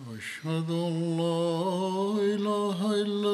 أشهد أن لا إله إلا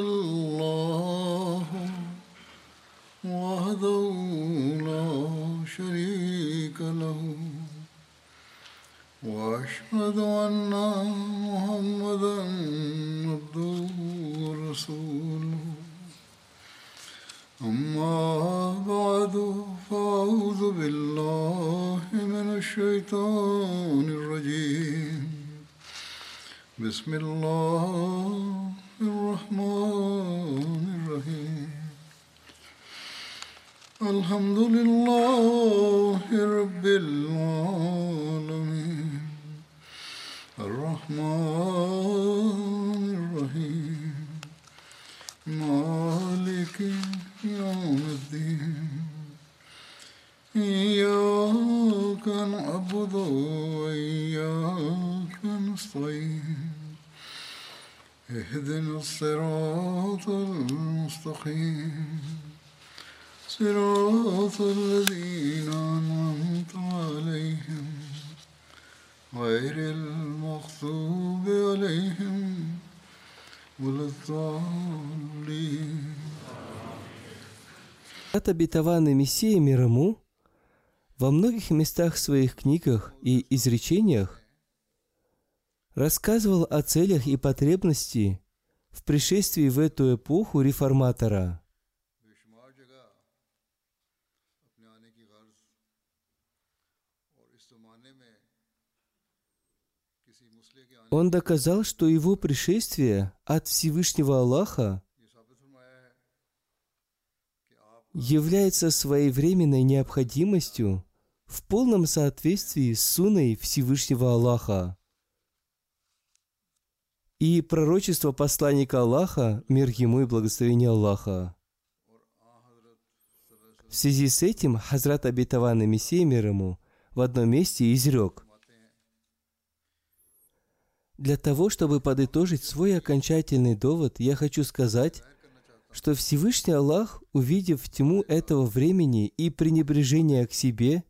بسم الله الرحمن الرحيم الحمد لله المستقيم صراط الذين أنعمت عليهم غير المغضوب عليهم ولا الضالين От обетованный Мессия мир ему во многих местах в своих книгах и изречениях рассказывал о целях и потребности в пришествии в эту эпоху реформатора – Он доказал, что его пришествие от Всевышнего Аллаха является своевременной необходимостью в полном соответствии с Суной Всевышнего Аллаха. И пророчество посланника Аллаха, мир ему и благословение Аллаха. В связи с этим Хазрат обетованный Мессия мир ему в одном месте изрек. Для того, чтобы подытожить свой окончательный довод, я хочу сказать, что Всевышний Аллах, увидев тьму этого времени и пренебрежение к себе,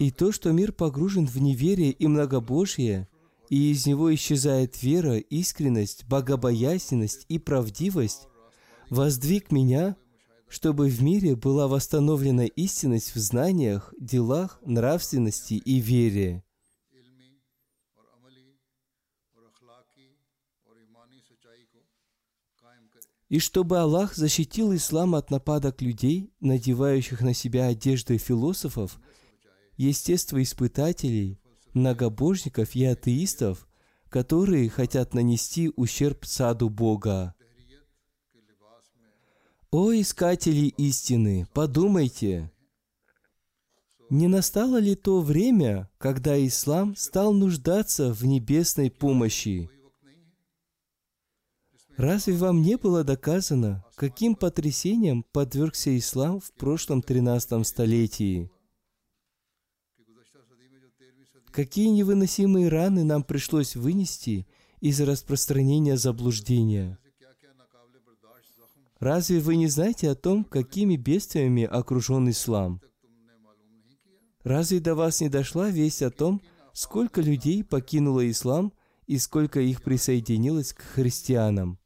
и то, что мир погружен в неверие и многобожие, и из него исчезает вера, искренность, богобоязненность и правдивость, воздвиг меня, чтобы в мире была восстановлена истинность в знаниях, делах, нравственности и вере. И чтобы Аллах защитил ислам от нападок людей, надевающих на себя одежды философов, естествоиспытателей – многобожников и атеистов, которые хотят нанести ущерб саду Бога. О искатели истины, подумайте, не настало ли то время, когда ислам стал нуждаться в небесной помощи? Разве вам не было доказано, каким потрясением подвергся ислам в прошлом 13 столетии? Какие невыносимые раны нам пришлось вынести из-за распространения заблуждения? Разве вы не знаете о том, какими бедствиями окружен ислам? Разве до вас не дошла весть о том, сколько людей покинуло ислам и сколько их присоединилось к христианам?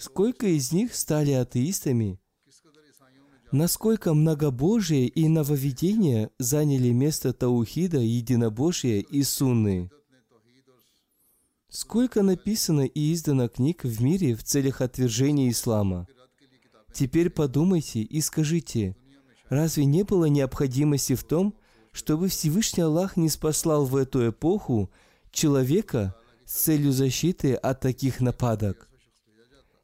Сколько из них стали атеистами? Насколько многобожие и нововведения заняли место таухида, единобожия и сунны? Сколько написано и издано книг в мире в целях отвержения ислама? Теперь подумайте и скажите, разве не было необходимости в том, чтобы Всевышний Аллах не спаслал в эту эпоху человека с целью защиты от таких нападок?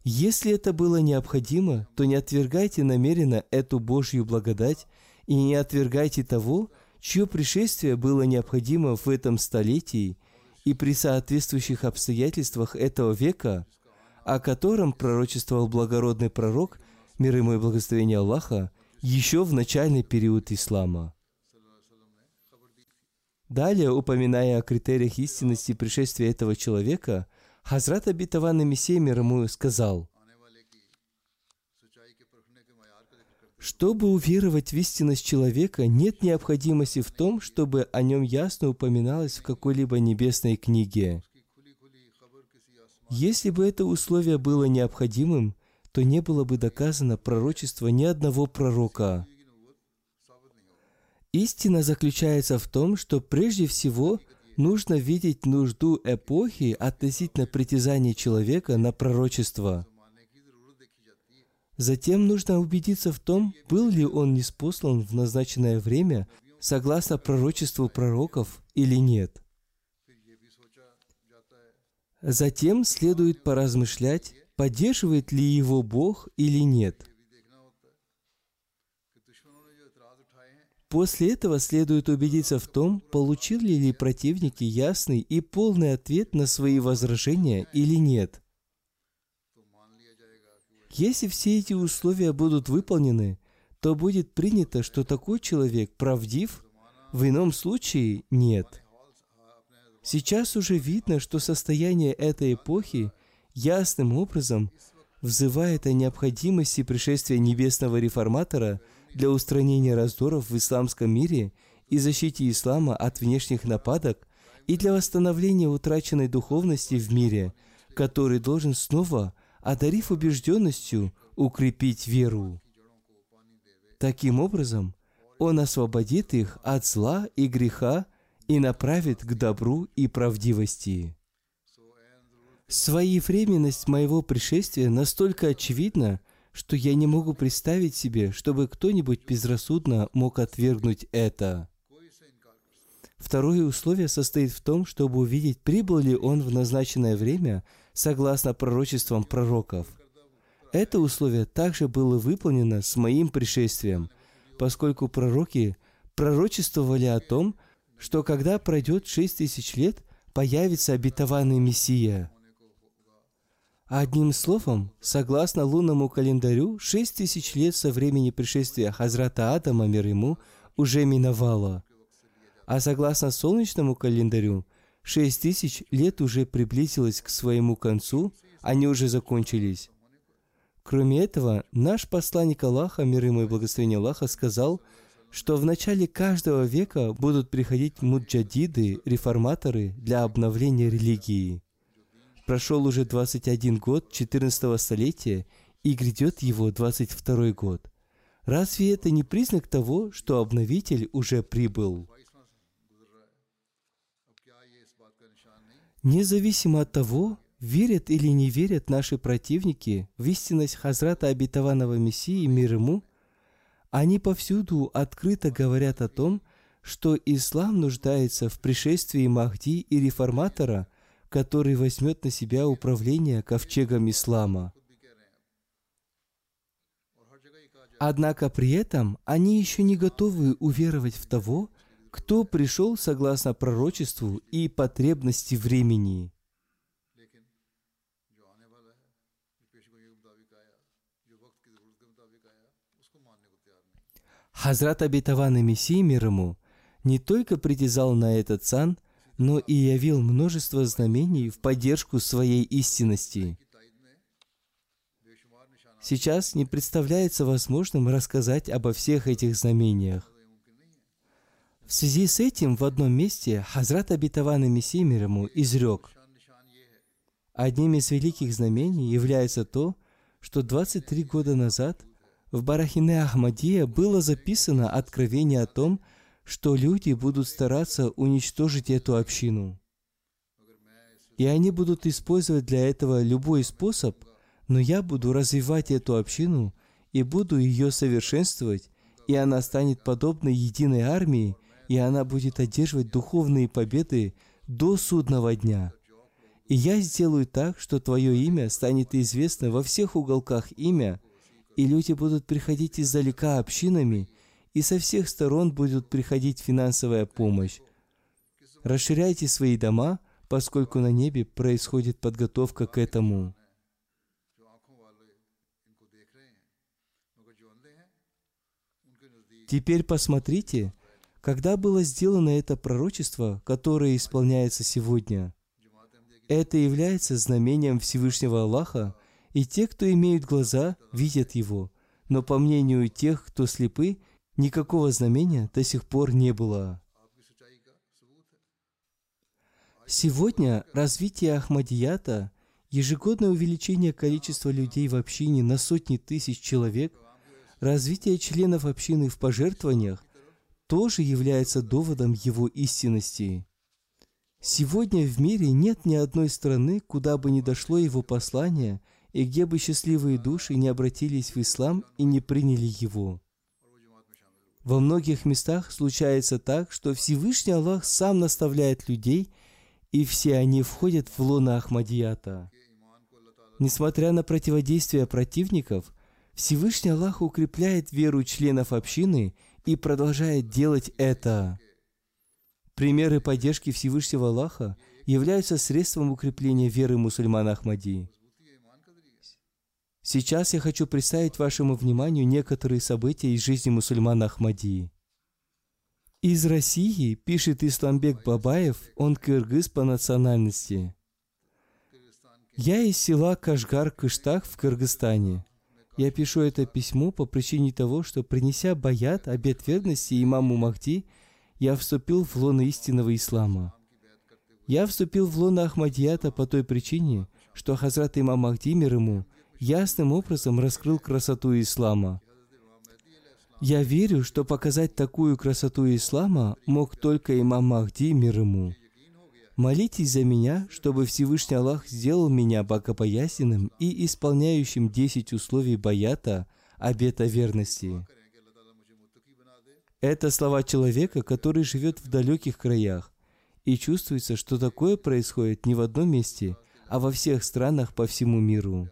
Если это было необходимо, то не отвергайте намеренно эту Божью благодать и не отвергайте того, чье пришествие было необходимо в этом столетии и при соответствующих обстоятельствах этого века, о котором пророчествовал благородный пророк, мир ему и благословение Аллаха, еще в начальный период ислама. Далее, упоминая о критериях истинности пришествия этого человека, Хазрат обетованный Мессия мир ему сказал, Чтобы уверовать в истинность человека, нет необходимости в том, чтобы о нем ясно упоминалось в какой-либо небесной книге. Если бы это условие было необходимым, то не было бы доказано пророчество ни одного пророка. Истина заключается в том, что прежде всего нужно видеть нужду эпохи относительно притязания человека на пророчество. Затем нужно убедиться в том, был ли он неспослан в назначенное время согласно пророчеству пророков или нет. Затем следует поразмышлять, поддерживает ли его Бог или нет. После этого следует убедиться в том, получили ли противники ясный и полный ответ на свои возражения или нет. Если все эти условия будут выполнены, то будет принято, что такой человек правдив, в ином случае нет. Сейчас уже видно, что состояние этой эпохи ясным образом взывает о необходимости пришествия небесного реформатора для устранения раздоров в исламском мире и защите ислама от внешних нападок и для восстановления утраченной духовности в мире, который должен снова одарив убежденностью, укрепить веру. Таким образом, Он освободит их от зла и греха и направит к добру и правдивости. Своевременность моего пришествия настолько очевидна, что я не могу представить себе, чтобы кто-нибудь безрассудно мог отвергнуть это. Второе условие состоит в том, чтобы увидеть, прибыл ли он в назначенное время – согласно пророчествам пророков. Это условие также было выполнено с моим пришествием, поскольку пророки пророчествовали о том, что когда пройдет шесть тысяч лет, появится обетованный Мессия. Одним словом, согласно лунному календарю, шесть тысяч лет со времени пришествия Хазрата Адама, мир ему, уже миновало. А согласно солнечному календарю, Шесть тысяч лет уже приблизилось к своему концу, они уже закончились. Кроме этого, наш посланник Аллаха, мир ему и благословение Аллаха, сказал, что в начале каждого века будут приходить муджадиды, реформаторы для обновления религии. Прошел уже 21 год 14 столетия, и грядет его 22 год. Разве это не признак того, что обновитель уже прибыл? Независимо от того, верят или не верят наши противники в истинность Хазрата обетованного Мессии мир ему, они повсюду открыто говорят о том, что ислам нуждается в пришествии Махди и реформатора, который возьмет на себя управление ковчегом ислама. Однако при этом они еще не готовы уверовать в того, кто пришел согласно пророчеству и потребности времени. Хазрат обетованный Мессии мир ему не только притязал на этот сан, но и явил множество знамений в поддержку своей истинности. Сейчас не представляется возможным рассказать обо всех этих знамениях. В связи с этим в одном месте Хазрат обетованный Мессия мир ему изрек, Одним из великих знамений является то, что 23 года назад в Барахине Ахмадия было записано откровение о том, что люди будут стараться уничтожить эту общину. И они будут использовать для этого любой способ, но я буду развивать эту общину и буду ее совершенствовать, и она станет подобной единой армии, и она будет одерживать духовные победы до судного дня. И я сделаю так, что твое имя станет известно во всех уголках имя, и люди будут приходить издалека общинами, и со всех сторон будет приходить финансовая помощь. Расширяйте свои дома, поскольку на небе происходит подготовка к этому. Теперь посмотрите, когда было сделано это пророчество, которое исполняется сегодня? Это является знамением Всевышнего Аллаха, и те, кто имеют глаза, видят его. но по мнению тех, кто слепы, никакого знамения до сих пор не было. Сегодня развитие Ахмадията, ежегодное увеличение количества людей в общине на сотни тысяч человек, развитие членов общины в пожертвованиях тоже является доводом его истинности. Сегодня в мире нет ни одной страны, куда бы не дошло его послание, и где бы счастливые души не обратились в ислам и не приняли его. Во многих местах случается так, что Всевышний Аллах сам наставляет людей, и все они входят в лона Ахмадията. Несмотря на противодействие противников, Всевышний Аллах укрепляет веру членов общины и продолжает делать это. Примеры поддержки Всевышнего Аллаха являются средством укрепления веры мусульман Ахмади. Сейчас я хочу представить вашему вниманию некоторые события из жизни мусульман Ахмади. Из России пишет Исламбек Бабаев, он кыргыз по национальности. Я из села Кашгар-Кыштах в Кыргызстане. Я пишу это письмо по причине того, что, принеся баят, обет верности имаму Махди, я вступил в лоно истинного ислама. Я вступил в лоно Ахмадията по той причине, что Хазрат имам Махди мир ему ясным образом раскрыл красоту ислама. Я верю, что показать такую красоту ислама мог только имам Махди мир ему. Молитесь за меня, чтобы Всевышний Аллах сделал меня богобоязненным и исполняющим десять условий баята, обета верности. Это слова человека, который живет в далеких краях. И чувствуется, что такое происходит не в одном месте, а во всех странах по всему миру.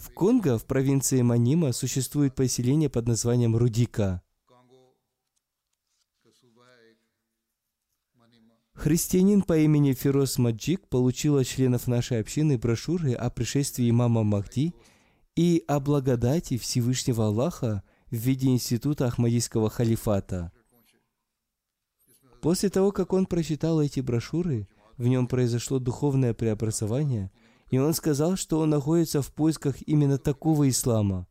В Конго, в провинции Манима, существует поселение под названием Рудика. Христианин по имени Фирос Маджик получил от членов нашей общины брошюры о пришествии имама Махди – и о благодати Всевышнего Аллаха в виде института Ахмадийского халифата. После того, как он прочитал эти брошюры, в нем произошло духовное преобразование, и он сказал, что он находится в поисках именно такого ислама.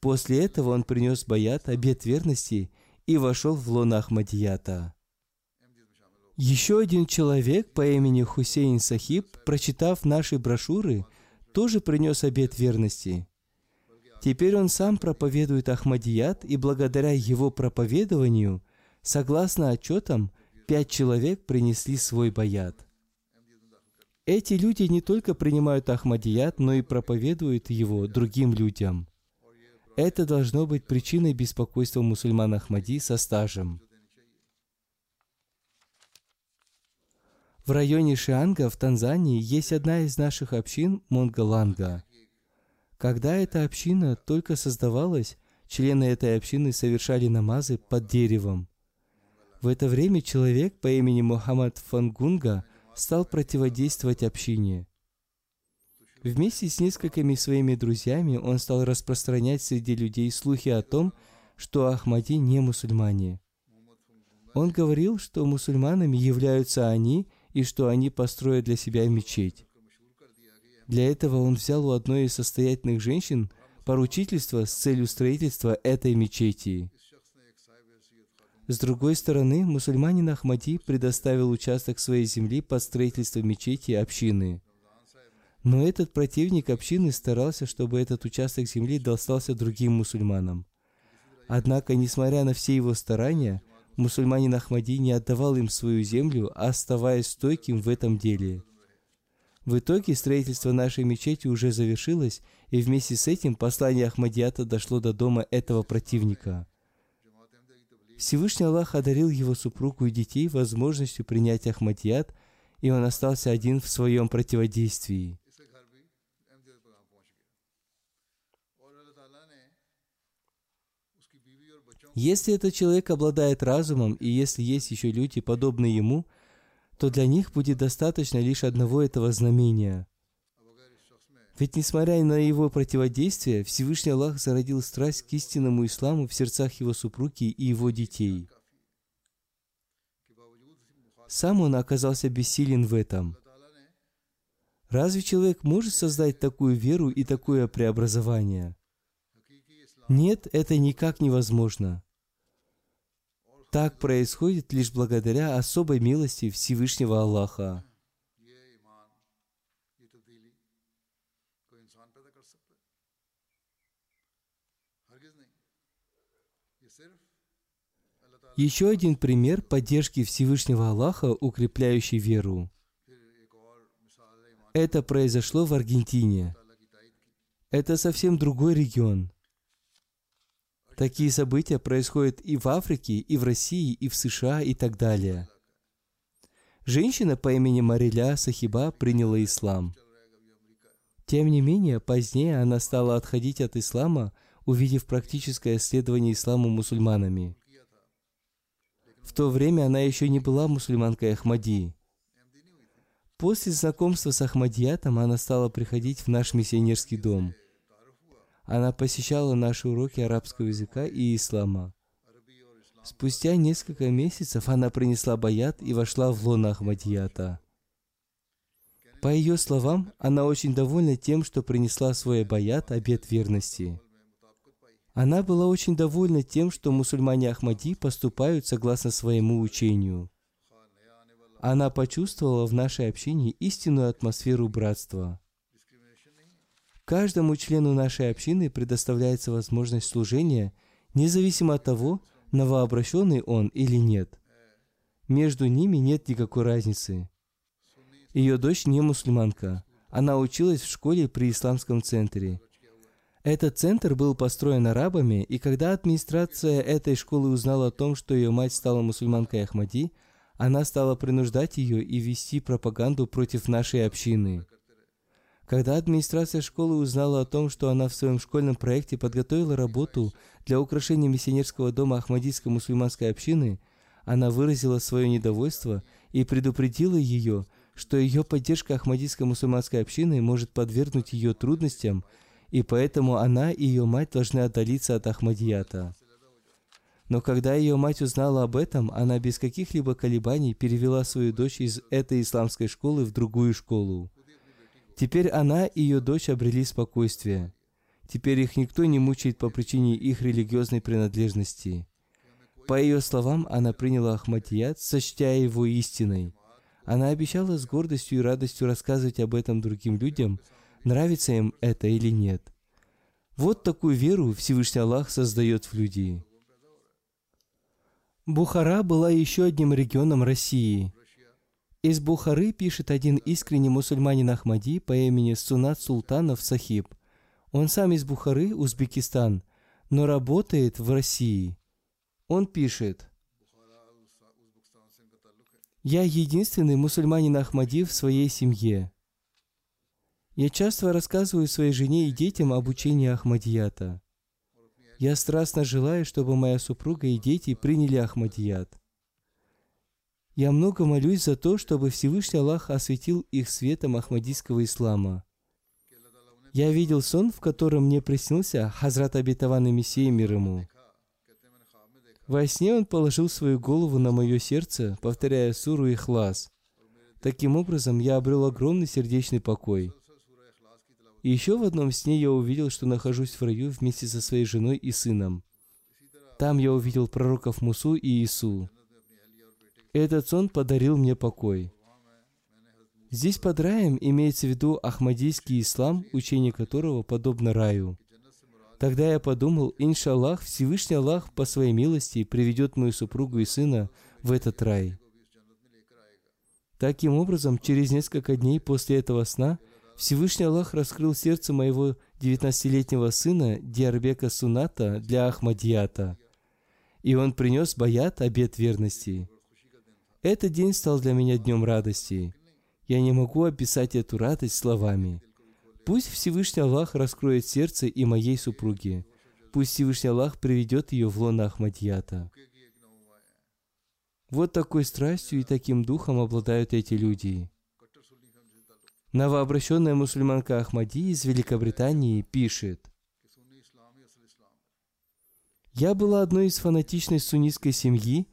После этого он принес баят, обет верности, и вошел в лона Ахмадията. Еще один человек по имени Хусейн Сахиб, прочитав наши брошюры, тоже принес обет верности. Теперь он сам проповедует Ахмадият, и благодаря его проповедованию, согласно отчетам, пять человек принесли свой баят. Эти люди не только принимают Ахмадият, но и проповедуют его другим людям. Это должно быть причиной беспокойства мусульман Ахмади со стажем. В районе Шианга в Танзании есть одна из наших общин Монголанга – когда эта община только создавалась, члены этой общины совершали намазы под деревом. В это время человек по имени Мухаммад Фангунга стал противодействовать общине. Вместе с несколькими своими друзьями он стал распространять среди людей слухи о том, что Ахмади не мусульмане. Он говорил, что мусульманами являются они и что они построят для себя мечеть. Для этого он взял у одной из состоятельных женщин поручительство с целью строительства этой мечети. С другой стороны, мусульманин Ахмади предоставил участок своей земли под строительство мечети и общины. Но этот противник общины старался, чтобы этот участок земли достался другим мусульманам. Однако, несмотря на все его старания, мусульманин Ахмади не отдавал им свою землю, оставаясь стойким в этом деле – в итоге строительство нашей мечети уже завершилось, и вместе с этим послание Ахмадията дошло до дома этого противника. Всевышний Аллах одарил его супругу и детей возможностью принять Ахмадият, и он остался один в своем противодействии. Если этот человек обладает разумом, и если есть еще люди, подобные ему – то для них будет достаточно лишь одного этого знамения. Ведь несмотря на его противодействие, Всевышний Аллах зародил страсть к истинному исламу в сердцах его супруги и его детей. Сам он оказался бессилен в этом. Разве человек может создать такую веру и такое преобразование? Нет, это никак невозможно. Так происходит лишь благодаря особой милости Всевышнего Аллаха. Еще один пример поддержки Всевышнего Аллаха, укрепляющий веру. Это произошло в Аргентине. Это совсем другой регион. Такие события происходят и в Африке, и в России, и в США, и так далее. Женщина по имени Мариля Сахиба приняла ислам. Тем не менее, позднее она стала отходить от ислама, увидев практическое следование исламу мусульманами – в то время она еще не была мусульманкой Ахмади. После знакомства с Ахмадиятом она стала приходить в наш миссионерский дом. Она посещала наши уроки арабского языка и ислама. Спустя несколько месяцев она принесла баят и вошла в лоно Ахмадията. По ее словам, она очень довольна тем, что принесла свой баят, обет верности. Она была очень довольна тем, что мусульмане Ахмади поступают согласно своему учению. Она почувствовала в нашей общине истинную атмосферу братства. Каждому члену нашей общины предоставляется возможность служения, независимо от того, новообращенный он или нет. Между ними нет никакой разницы. Ее дочь не мусульманка. Она училась в школе при исламском центре. Этот центр был построен арабами, и когда администрация этой школы узнала о том, что ее мать стала мусульманкой Ахмади, она стала принуждать ее и вести пропаганду против нашей общины. Когда администрация школы узнала о том, что она в своем школьном проекте подготовила работу для украшения миссионерского дома Ахмадийской мусульманской общины, она выразила свое недовольство и предупредила ее, что ее поддержка Ахмадийской мусульманской общины может подвергнуть ее трудностям, и поэтому она и ее мать должны отдалиться от Ахмадията. Но когда ее мать узнала об этом, она без каких-либо колебаний перевела свою дочь из этой исламской школы в другую школу. Теперь она и ее дочь обрели спокойствие. Теперь их никто не мучает по причине их религиозной принадлежности. По ее словам, она приняла Ахмадият, сочтя его истиной. Она обещала с гордостью и радостью рассказывать об этом другим людям, нравится им это или нет. Вот такую веру Всевышний Аллах создает в людей. Бухара была еще одним регионом России. Из Бухары пишет один искренний мусульманин Ахмади по имени Сунат Султанов Сахиб. Он сам из Бухары, Узбекистан, но работает в России. Он пишет, «Я единственный мусульманин Ахмади в своей семье. Я часто рассказываю своей жене и детям об учении Ахмадията. Я страстно желаю, чтобы моя супруга и дети приняли Ахмадият. Я много молюсь за то, чтобы Всевышний Аллах осветил их светом Ахмадийского ислама. Я видел сон, в котором мне приснился Хазрат обетованный Мессия мир ему. Во сне он положил свою голову на мое сердце, повторяя суру Ихлас. Таким образом, я обрел огромный сердечный покой. И еще в одном сне я увидел, что нахожусь в раю вместе со своей женой и сыном. Там я увидел пророков Мусу и Иису. Этот сон подарил мне покой. Здесь под раем имеется в виду ахмадийский ислам, учение которого подобно раю. Тогда я подумал, иншаллах, Всевышний Аллах по своей милости приведет мою супругу и сына в этот рай. Таким образом, через несколько дней после этого сна Всевышний Аллах раскрыл сердце моего 19-летнего сына Диарбека Суната для Ахмадията, и он принес баят обет верности. Этот день стал для меня днем радости. Я не могу описать эту радость словами. Пусть Всевышний Аллах раскроет сердце и моей супруги. Пусть Всевышний Аллах приведет ее в лоно Ахмадията. Вот такой страстью и таким духом обладают эти люди. Новообращенная мусульманка Ахмади из Великобритании пишет, «Я была одной из фанатичной суннитской семьи.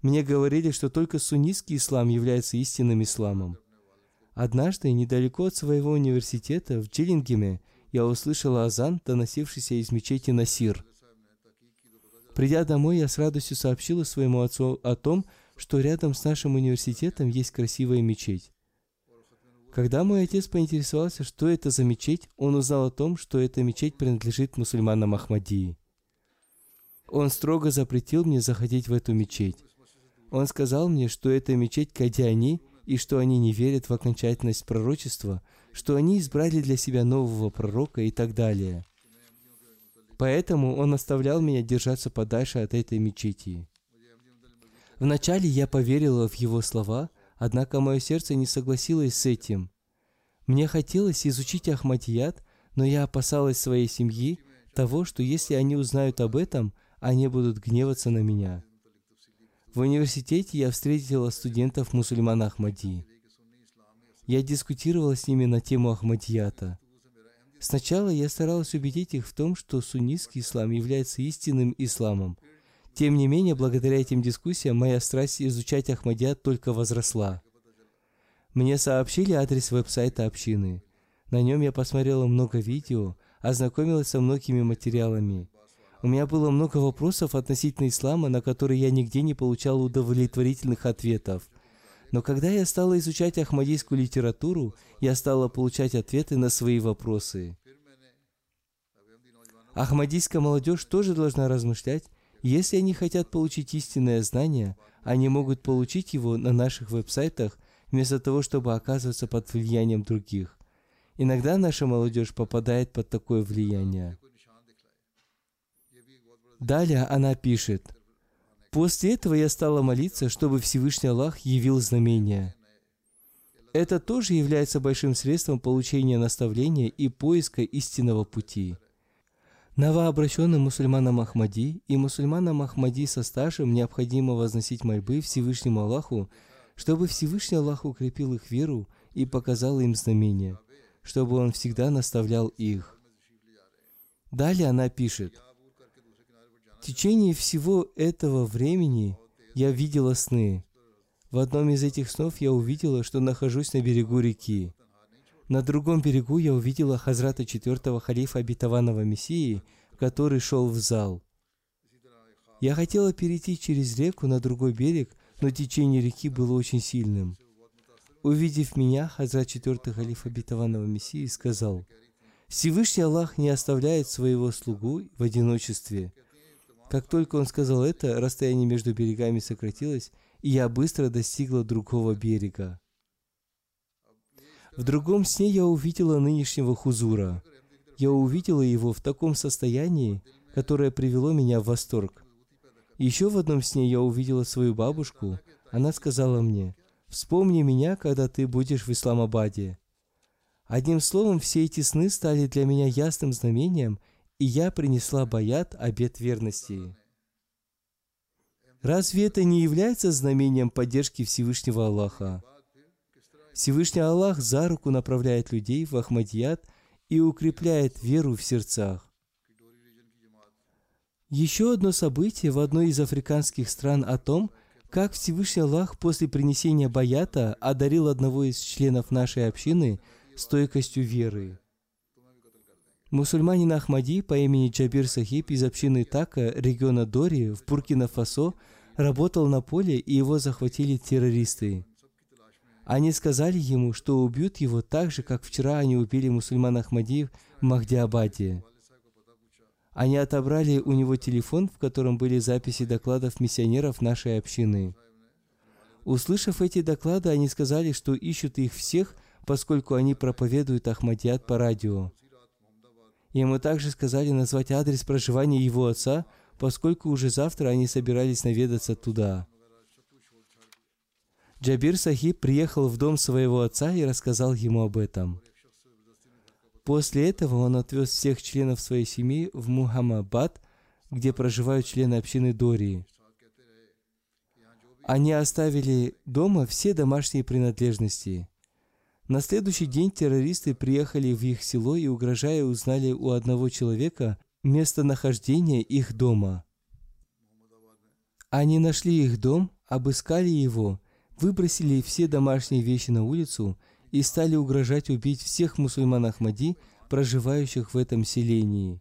Мне говорили, что только суннитский ислам является истинным исламом. Однажды, недалеко от своего университета, в Джилингеме, я услышала азан, доносившийся из мечети Насир. Придя домой, я с радостью сообщила своему отцу о том, что рядом с нашим университетом есть красивая мечеть. Когда мой отец поинтересовался, что это за мечеть, он узнал о том, что эта мечеть принадлежит мусульманам Ахмадии. Он строго запретил мне заходить в эту мечеть. Он сказал мне, что это мечеть Кадиани, и что они не верят в окончательность пророчества, что они избрали для себя нового пророка и так далее. Поэтому он оставлял меня держаться подальше от этой мечети. Вначале я поверила в его слова, однако мое сердце не согласилось с этим. Мне хотелось изучить Ахмадият, но я опасалась своей семьи, того, что если они узнают об этом, они будут гневаться на меня. В университете я встретила студентов мусульман Ахмади. Я дискутировала с ними на тему Ахмадията. Сначала я старалась убедить их в том, что суннитский ислам является истинным исламом. Тем не менее, благодаря этим дискуссиям, моя страсть изучать Ахмадият только возросла. Мне сообщили адрес веб-сайта общины. На нем я посмотрела много видео, ознакомилась со многими материалами. У меня было много вопросов относительно ислама, на которые я нигде не получал удовлетворительных ответов. Но когда я стала изучать ахмадийскую литературу, я стала получать ответы на свои вопросы. Ахмадийская молодежь тоже должна размышлять. Если они хотят получить истинное знание, они могут получить его на наших веб-сайтах, вместо того, чтобы оказываться под влиянием других. Иногда наша молодежь попадает под такое влияние. Далее она пишет, «После этого я стала молиться, чтобы Всевышний Аллах явил знамения. Это тоже является большим средством получения наставления и поиска истинного пути. Новообращенным мусульманам Ахмади и мусульманам Ахмади со стажем необходимо возносить мольбы Всевышнему Аллаху, чтобы Всевышний Аллах укрепил их веру и показал им знамения, чтобы Он всегда наставлял их. Далее она пишет – в течение всего этого времени я видела сны. В одном из этих снов я увидела, что нахожусь на берегу реки. На другом берегу я увидела Хазрата четвертого халифа обетованного Мессии, который шел в зал. Я хотела перейти через реку на другой берег, но течение реки было очень сильным. Увидев меня, Хазрат четвертый халиф обетованного Мессии сказал, «Всевышний Аллах не оставляет своего слугу в одиночестве. Как только он сказал это, расстояние между берегами сократилось, и я быстро достигла другого берега. В другом сне я увидела нынешнего Хузура. Я увидела его в таком состоянии, которое привело меня в восторг. Еще в одном сне я увидела свою бабушку. Она сказала мне, «Вспомни меня, когда ты будешь в Исламабаде». Одним словом, все эти сны стали для меня ясным знамением – и я принесла баят обет верности. Разве это не является знамением поддержки Всевышнего Аллаха? Всевышний Аллах за руку направляет людей в Ахмадият и укрепляет веру в сердцах. Еще одно событие в одной из африканских стран о том, как Всевышний Аллах после принесения баята одарил одного из членов нашей общины стойкостью веры. Мусульманин Ахмади по имени Джабир Сахиб из общины Така, региона Дори, в Буркина-Фасо, работал на поле, и его захватили террористы. Они сказали ему, что убьют его так же, как вчера они убили мусульман Ахмади в Махдиабаде. Они отобрали у него телефон, в котором были записи докладов миссионеров нашей общины. Услышав эти доклады, они сказали, что ищут их всех, поскольку они проповедуют Ахмадият по радио. Ему также сказали назвать адрес проживания его отца, поскольку уже завтра они собирались наведаться туда. Джабир Сахиб приехал в дом своего отца и рассказал ему об этом. После этого он отвез всех членов своей семьи в Мухаммабад, где проживают члены общины Дории. Они оставили дома все домашние принадлежности. На следующий день террористы приехали в их село и, угрожая, узнали у одного человека местонахождение их дома. Они нашли их дом, обыскали его, выбросили все домашние вещи на улицу и стали угрожать убить всех мусульман Ахмади, проживающих в этом селении.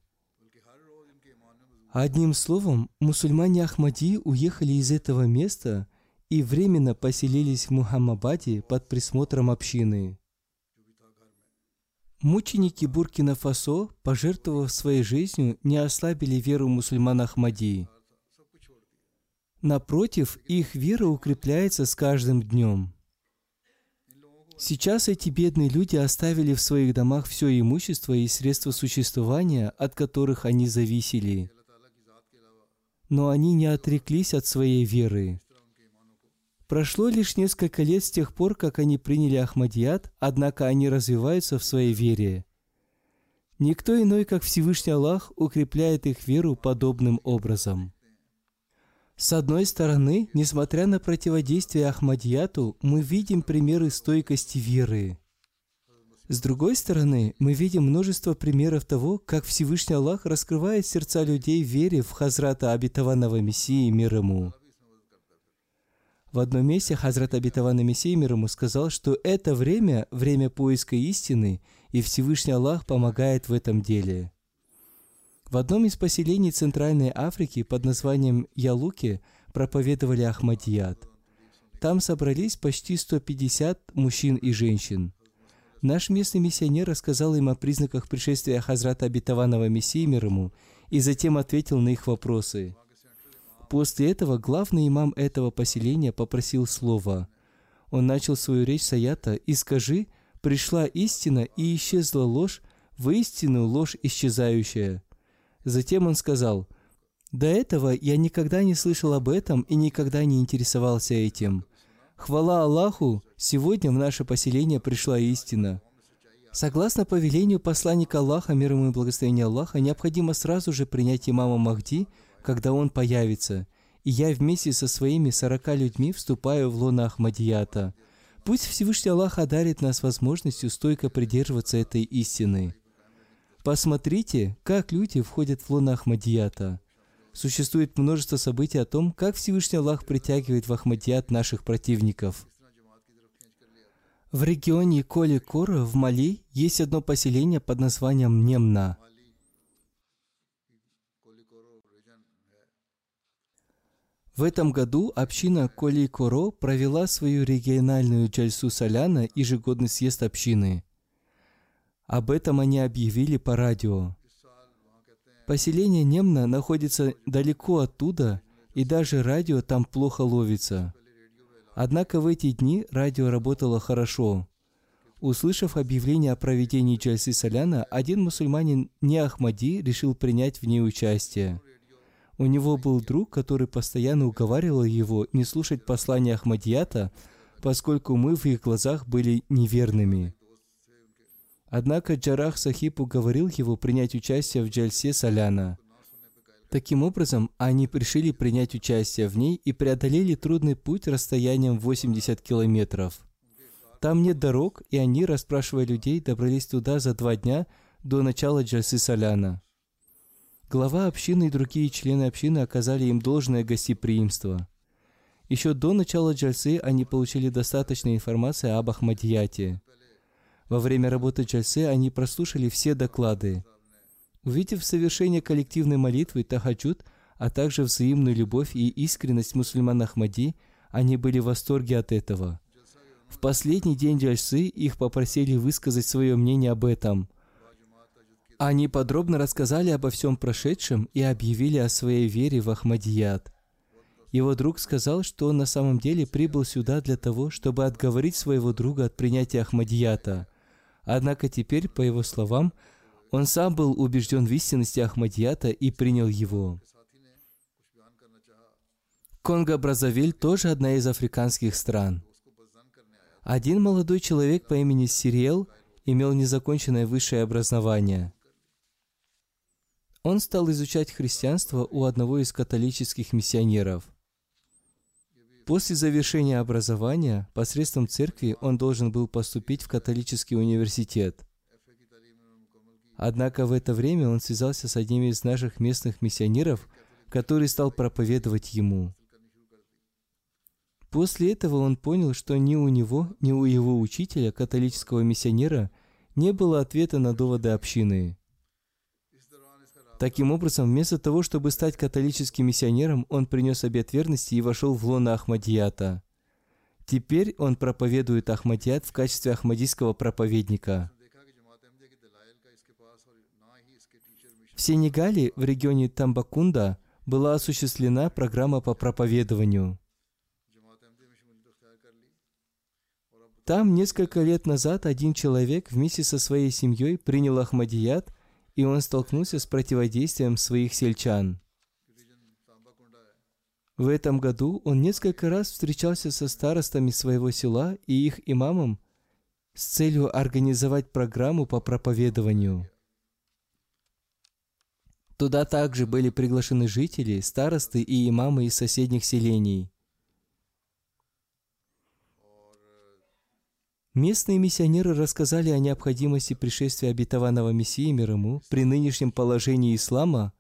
Одним словом, мусульмане Ахмади уехали из этого места и временно поселились в Мухаммабаде под присмотром общины. Мученики Буркина-Фасо, пожертвовав своей жизнью, не ослабили веру мусульман Ахмади. Напротив, их вера укрепляется с каждым днем. Сейчас эти бедные люди оставили в своих домах все имущество и средства существования, от которых они зависели. Но они не отреклись от своей веры. Прошло лишь несколько лет с тех пор, как они приняли Ахмадият, однако они развиваются в своей вере. Никто иной, как Всевышний Аллах, укрепляет их веру подобным образом. С одной стороны, несмотря на противодействие Ахмадияту, мы видим примеры стойкости веры. С другой стороны, мы видим множество примеров того, как Всевышний Аллах раскрывает сердца людей в вере в Хазрата обетованного Мессии мир ему. В одном месте Хазрат обетованный Мессия мир ему сказал, что это время – время поиска истины, и Всевышний Аллах помогает в этом деле. В одном из поселений Центральной Африки под названием Ялуки проповедовали Ахмадият. Там собрались почти 150 мужчин и женщин. Наш местный миссионер рассказал им о признаках пришествия Хазрата Обетованного Мессии мир ему, и затем ответил на их вопросы. После этого главный имам этого поселения попросил слова. Он начал свою речь с аята «И скажи, пришла истина и исчезла ложь, воистину ложь исчезающая». Затем он сказал, «До этого я никогда не слышал об этом и никогда не интересовался этим. Хвала Аллаху, сегодня в наше поселение пришла истина». Согласно повелению посланника Аллаха, мир ему и благословения Аллаха, необходимо сразу же принять имама Махди, когда он появится. И я вместе со своими сорока людьми вступаю в лона Ахмадията. Пусть Всевышний Аллах одарит нас возможностью стойко придерживаться этой истины. Посмотрите, как люди входят в луна Ахмадията. Существует множество событий о том, как Всевышний Аллах притягивает в Ахмадият наших противников. В регионе Коли-Кора в Мали есть одно поселение под названием Немна. В этом году община Коли-Коро провела свою региональную джальсу Соляна, ежегодный съезд общины – об этом они объявили по радио. Поселение Немна находится далеко оттуда, и даже радио там плохо ловится. Однако в эти дни радио работало хорошо. Услышав объявление о проведении Джальсы Соляна, один мусульманин не Ахмади решил принять в ней участие. У него был друг, который постоянно уговаривал его не слушать послания Ахмадията, поскольку мы в их глазах были неверными. Однако Джарах Сахиб уговорил его принять участие в Джальсе Саляна. Таким образом, они решили принять участие в ней и преодолели трудный путь расстоянием 80 километров. Там нет дорог, и они, расспрашивая людей, добрались туда за два дня до начала Джальсы Саляна. Глава общины и другие члены общины оказали им должное гостеприимство. Еще до начала Джальсы они получили достаточно информации об Ахмадияте – во время работы Джальсе они прослушали все доклады. Увидев совершение коллективной молитвы Тахаджуд, а также взаимную любовь и искренность мусульман Ахмади, они были в восторге от этого. В последний день Джальсы их попросили высказать свое мнение об этом. Они подробно рассказали обо всем прошедшем и объявили о своей вере в Ахмадият. Его друг сказал, что он на самом деле прибыл сюда для того, чтобы отговорить своего друга от принятия Ахмадията. Однако теперь, по его словам, он сам был убежден в истинности Ахмадията и принял его. Конго-Бразавиль тоже одна из африканских стран. Один молодой человек по имени Сириел имел незаконченное высшее образование. Он стал изучать христианство у одного из католических миссионеров – После завершения образования посредством церкви он должен был поступить в католический университет. Однако в это время он связался с одним из наших местных миссионеров, который стал проповедовать ему. После этого он понял, что ни у него, ни у его учителя, католического миссионера, не было ответа на доводы общины. Таким образом, вместо того, чтобы стать католическим миссионером, он принес обет верности и вошел в лоно Ахмадията. Теперь он проповедует Ахмадият в качестве ахмадийского проповедника. В Сенегале, в регионе Тамбакунда, была осуществлена программа по проповедованию. Там несколько лет назад один человек вместе со своей семьей принял Ахмадият, и он столкнулся с противодействием своих сельчан. В этом году он несколько раз встречался со старостами своего села и их имамом с целью организовать программу по проповедованию. Туда также были приглашены жители, старосты и имамы из соседних селений. Местные миссионеры рассказали о необходимости пришествия обетованного Мессии мир ему при нынешнем положении ислама,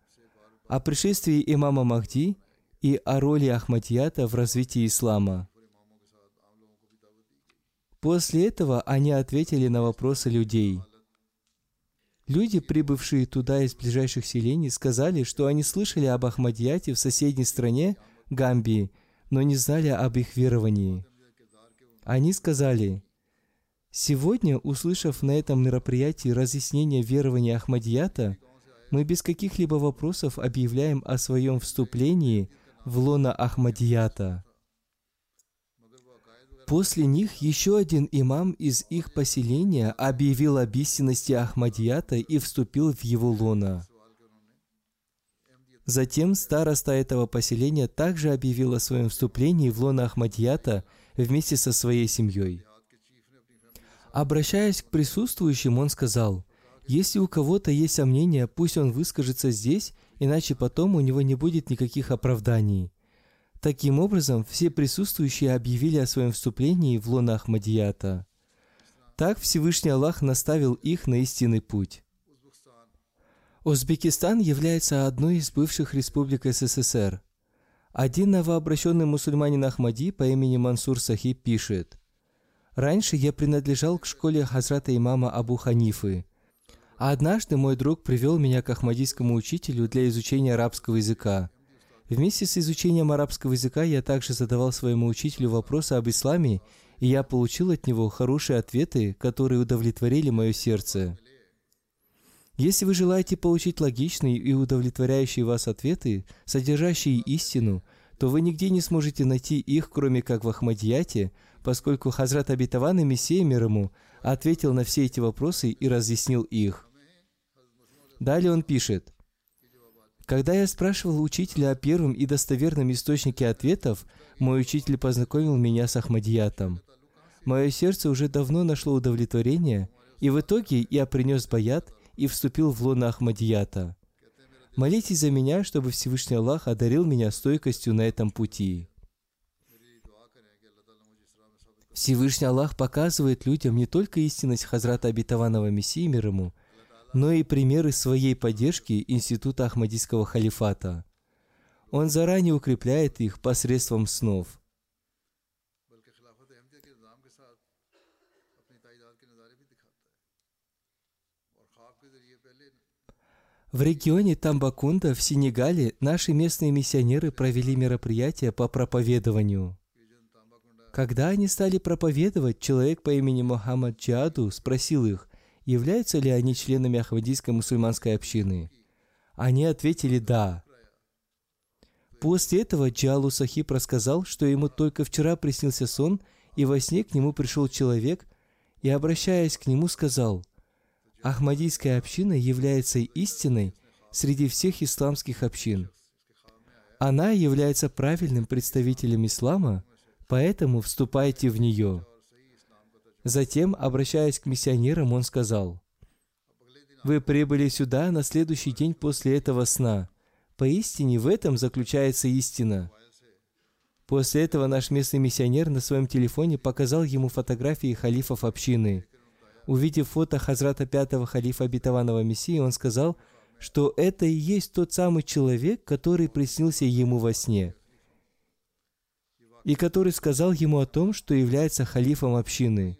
о пришествии имама Махди и о роли Ахмадията в развитии ислама. После этого они ответили на вопросы людей. Люди, прибывшие туда из ближайших селений, сказали, что они слышали об Ахмадияте в соседней стране, Гамбии, но не знали об их веровании. Они сказали, Сегодня, услышав на этом мероприятии разъяснение верования Ахмадията, мы без каких-либо вопросов объявляем о своем вступлении в лона Ахмадията. После них еще один имам из их поселения объявил об истинности Ахмадията и вступил в его лона. Затем староста этого поселения также объявил о своем вступлении в лона Ахмадията вместе со своей семьей. Обращаясь к присутствующим, он сказал, «Если у кого-то есть сомнения, пусть он выскажется здесь, иначе потом у него не будет никаких оправданий». Таким образом, все присутствующие объявили о своем вступлении в лона Ахмадията. Так Всевышний Аллах наставил их на истинный путь. Узбекистан является одной из бывших республик СССР. Один новообращенный мусульманин Ахмади по имени Мансур Сахиб пишет, Раньше я принадлежал к школе Хазрата имама Абу Ханифы. А однажды мой друг привел меня к ахмадийскому учителю для изучения арабского языка. Вместе с изучением арабского языка я также задавал своему учителю вопросы об исламе, и я получил от него хорошие ответы, которые удовлетворили мое сердце. Если вы желаете получить логичные и удовлетворяющие вас ответы, содержащие истину, то вы нигде не сможете найти их, кроме как в Ахмадияте, поскольку Хазрат Абитаван и Мессия мир ему ответил на все эти вопросы и разъяснил их. Далее он пишет, «Когда я спрашивал учителя о первом и достоверном источнике ответов, мой учитель познакомил меня с Ахмадиятом. Мое сердце уже давно нашло удовлетворение, и в итоге я принес баят и вступил в лоно Ахмадията. Молитесь за меня, чтобы Всевышний Аллах одарил меня стойкостью на этом пути». Всевышний Аллах показывает людям не только истинность Хазрата Обетованного Мессии мир ему, но и примеры своей поддержки Института Ахмадийского халифата. Он заранее укрепляет их посредством снов. В регионе Тамбакунда в Сенегале наши местные миссионеры провели мероприятие по проповедованию – когда они стали проповедовать, человек по имени Мухаммад Джаду спросил их, являются ли они членами Ахмадийской мусульманской общины. Они ответили «да». После этого Джалу Сахиб рассказал, что ему только вчера приснился сон, и во сне к нему пришел человек, и, обращаясь к нему, сказал, «Ахмадийская община является истиной среди всех исламских общин. Она является правильным представителем ислама – поэтому вступайте в нее». Затем, обращаясь к миссионерам, он сказал, «Вы прибыли сюда на следующий день после этого сна. Поистине в этом заключается истина». После этого наш местный миссионер на своем телефоне показал ему фотографии халифов общины. Увидев фото Хазрата пятого халифа обетованного Мессии, он сказал, что это и есть тот самый человек, который приснился ему во сне – и который сказал ему о том, что является халифом общины.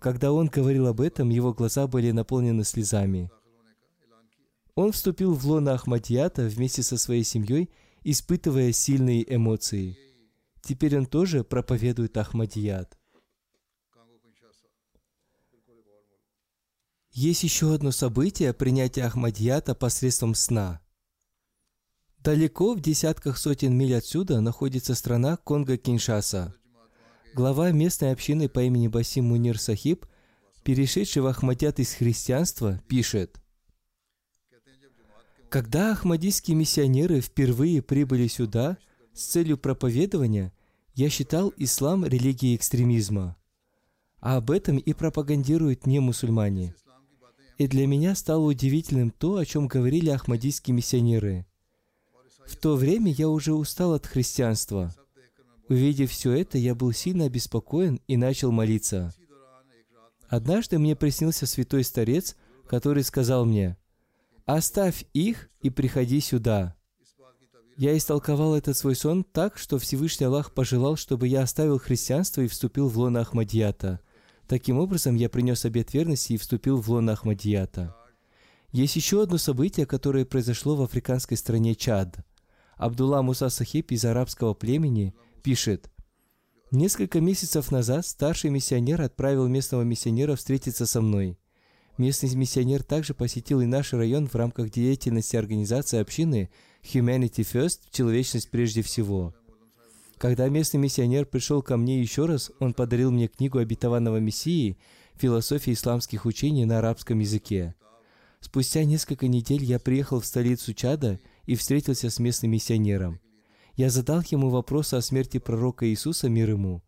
Когда он говорил об этом, его глаза были наполнены слезами. Он вступил в лоно Ахмадията вместе со своей семьей, испытывая сильные эмоции. Теперь он тоже проповедует Ахмадият. Есть еще одно событие принятия Ахмадията посредством сна. Далеко, в десятках сотен миль отсюда, находится страна Конго-Киншаса. Глава местной общины по имени Басим Мунир Сахиб, перешедший в Ахмадят из христианства, пишет, «Когда ахмадийские миссионеры впервые прибыли сюда с целью проповедования, я считал ислам религией экстремизма. А об этом и пропагандируют не мусульмане. И для меня стало удивительным то, о чем говорили ахмадийские миссионеры. В то время я уже устал от христианства. Увидев все это, я был сильно обеспокоен и начал молиться. Однажды мне приснился святой старец, который сказал мне, «Оставь их и приходи сюда». Я истолковал этот свой сон так, что Всевышний Аллах пожелал, чтобы я оставил христианство и вступил в лоно Ахмадията – Таким образом, я принес обет верности и вступил в лон Ахмадията. Есть еще одно событие, которое произошло в африканской стране Чад. Абдулла Муса Сахиб из арабского племени пишет, Несколько месяцев назад старший миссионер отправил местного миссионера встретиться со мной. Местный миссионер также посетил и наш район в рамках деятельности организации общины Humanity First – человечность прежде всего. Когда местный миссионер пришел ко мне еще раз, он подарил мне книгу обетованного Мессии «Философия исламских учений на арабском языке». Спустя несколько недель я приехал в столицу Чада и встретился с местным миссионером. Я задал ему вопросы о смерти пророка Иисуса, мир ему.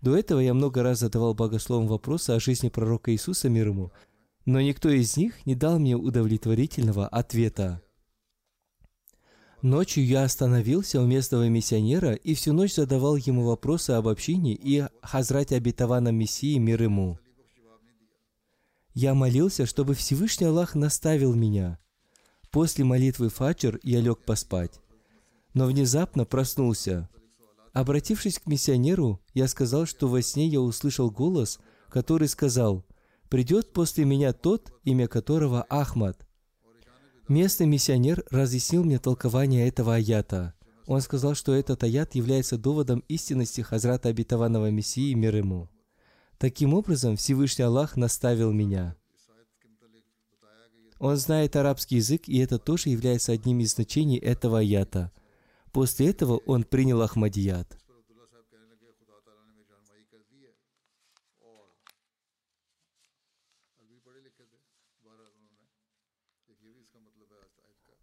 До этого я много раз задавал богословам вопросы о жизни пророка Иисуса, мир ему, но никто из них не дал мне удовлетворительного ответа. Ночью я остановился у местного миссионера и всю ночь задавал ему вопросы об общине и Хазрате обетованном Мессии мир ему. Я молился, чтобы Всевышний Аллах наставил меня. После молитвы фаджр я лег поспать, но внезапно проснулся. Обратившись к миссионеру, я сказал, что во сне я услышал голос, который сказал, «Придет после меня тот, имя которого Ахмад, Местный миссионер разъяснил мне толкование этого аята. Он сказал, что этот аят является доводом истинности Хазрата обетованного Мессии мир ему. Таким образом, Всевышний Аллах наставил меня. Он знает арабский язык, и это тоже является одним из значений этого аята. После этого он принял Ахмадият.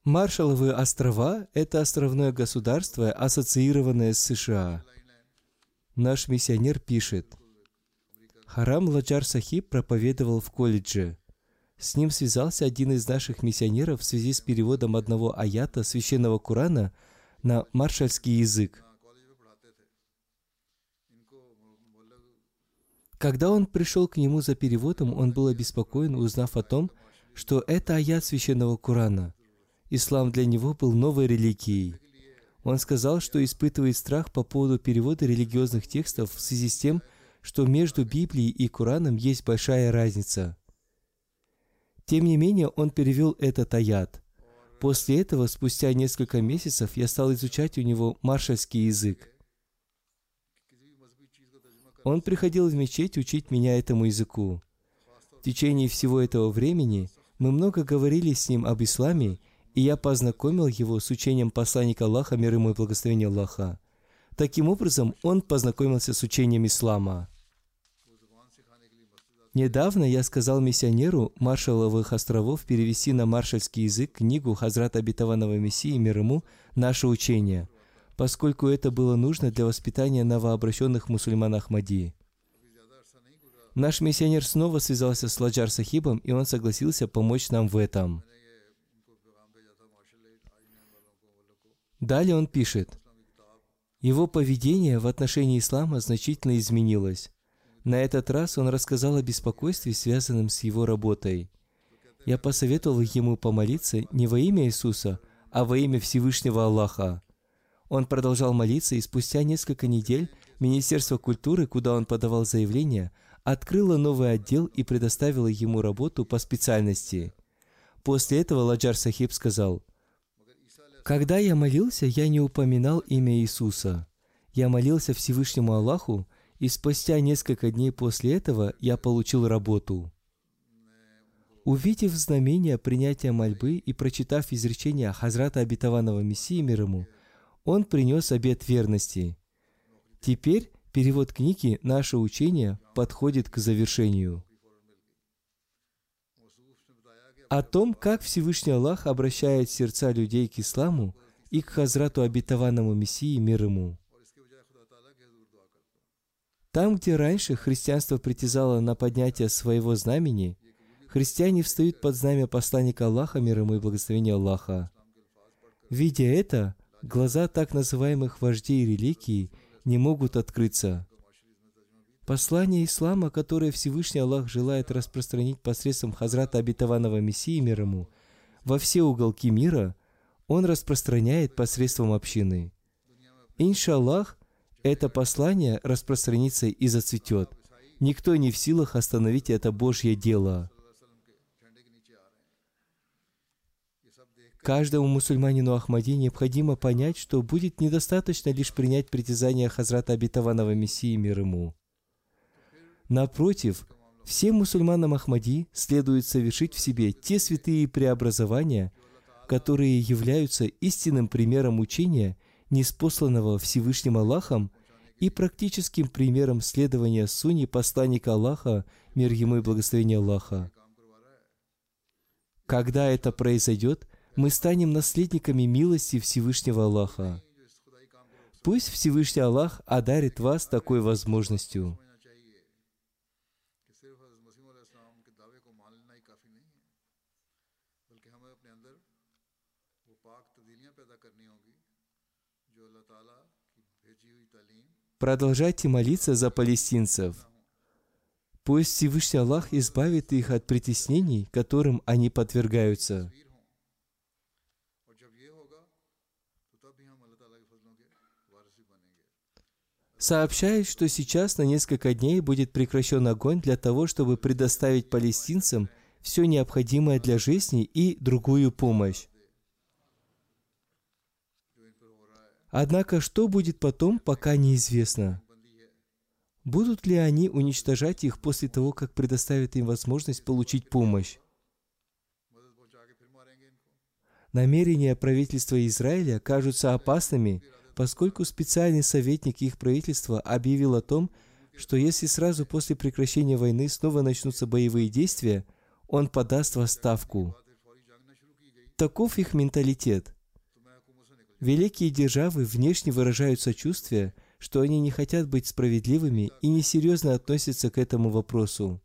Маршалловы острова – это островное государство, ассоциированное с США. Наш миссионер пишет, Харам Ладжар Сахиб проповедовал в колледже. С ним связался один из наших миссионеров в связи с переводом одного аята священного Корана на маршальский язык. Когда он пришел к нему за переводом, он был обеспокоен, узнав о том, что это аят священного Корана – ислам для него был новой религией. Он сказал, что испытывает страх по поводу перевода религиозных текстов в связи с тем, что между Библией и Кораном есть большая разница. Тем не менее, он перевел этот аят. После этого, спустя несколько месяцев, я стал изучать у него маршальский язык. Он приходил в мечеть учить меня этому языку. В течение всего этого времени мы много говорили с ним об исламе и я познакомил его с учением посланника Аллаха, мир ему и благословение Аллаха. Таким образом, он познакомился с учением ислама. Недавно я сказал миссионеру Маршаловых островов перевести на маршальский язык книгу Хазрата Обетованного Мессии мир ему «Наше учение», поскольку это было нужно для воспитания новообращенных мусульман Ахмадии. Наш миссионер снова связался с Ладжар Сахибом, и он согласился помочь нам в этом – Далее он пишет, его поведение в отношении ислама значительно изменилось. На этот раз он рассказал о беспокойстве, связанном с его работой. Я посоветовал ему помолиться не во имя Иисуса, а во имя Всевышнего Аллаха. Он продолжал молиться, и спустя несколько недель Министерство культуры, куда он подавал заявление, открыло новый отдел и предоставило ему работу по специальности. После этого Ладжар Сахиб сказал, «Когда я молился, я не упоминал имя Иисуса. Я молился Всевышнему Аллаху, и спустя несколько дней после этого я получил работу». Увидев знамение принятия мольбы и прочитав изречение Хазрата Обетованного Мессии мир ему, он принес обет верности. Теперь перевод книги «Наше учение» подходит к завершению. О том, как Всевышний Аллах обращает сердца людей к исламу и к Хазрату Обетованному Мессии мир ему. Там, где раньше христианство притязало на поднятие своего знамени, христиане встают под знамя посланника Аллаха, мир ему и благословения Аллаха. Видя это, глаза так называемых вождей религии не могут открыться. Послание ислама, которое Всевышний Аллах желает распространить посредством Хазрата Обетованного Мессии мир ему, во все уголки мира, он распространяет посредством общины. Иншаллах, это послание распространится и зацветет. Никто не в силах остановить это Божье дело. Каждому мусульманину Ахмади необходимо понять, что будет недостаточно лишь принять притязания Хазрата Обетованного Мессии мир ему. Напротив, всем мусульманам Ахмади следует совершить в себе те святые преобразования, которые являются истинным примером учения, неспосланного Всевышним Аллахом и практическим примером следования суни посланника Аллаха, мир ему и благословение Аллаха. Когда это произойдет, мы станем наследниками милости Всевышнего Аллаха. Пусть Всевышний Аллах одарит вас такой возможностью. Продолжайте молиться за палестинцев. Пусть Всевышний Аллах избавит их от притеснений, которым они подвергаются. Сообщает, что сейчас на несколько дней будет прекращен огонь для того, чтобы предоставить палестинцам все необходимое для жизни и другую помощь. Однако, что будет потом, пока неизвестно. Будут ли они уничтожать их после того, как предоставят им возможность получить помощь? Намерения правительства Израиля кажутся опасными, поскольку специальный советник их правительства объявил о том, что если сразу после прекращения войны снова начнутся боевые действия, он подаст в отставку. Таков их менталитет – Великие державы внешне выражают сочувствие, что они не хотят быть справедливыми и несерьезно относятся к этому вопросу.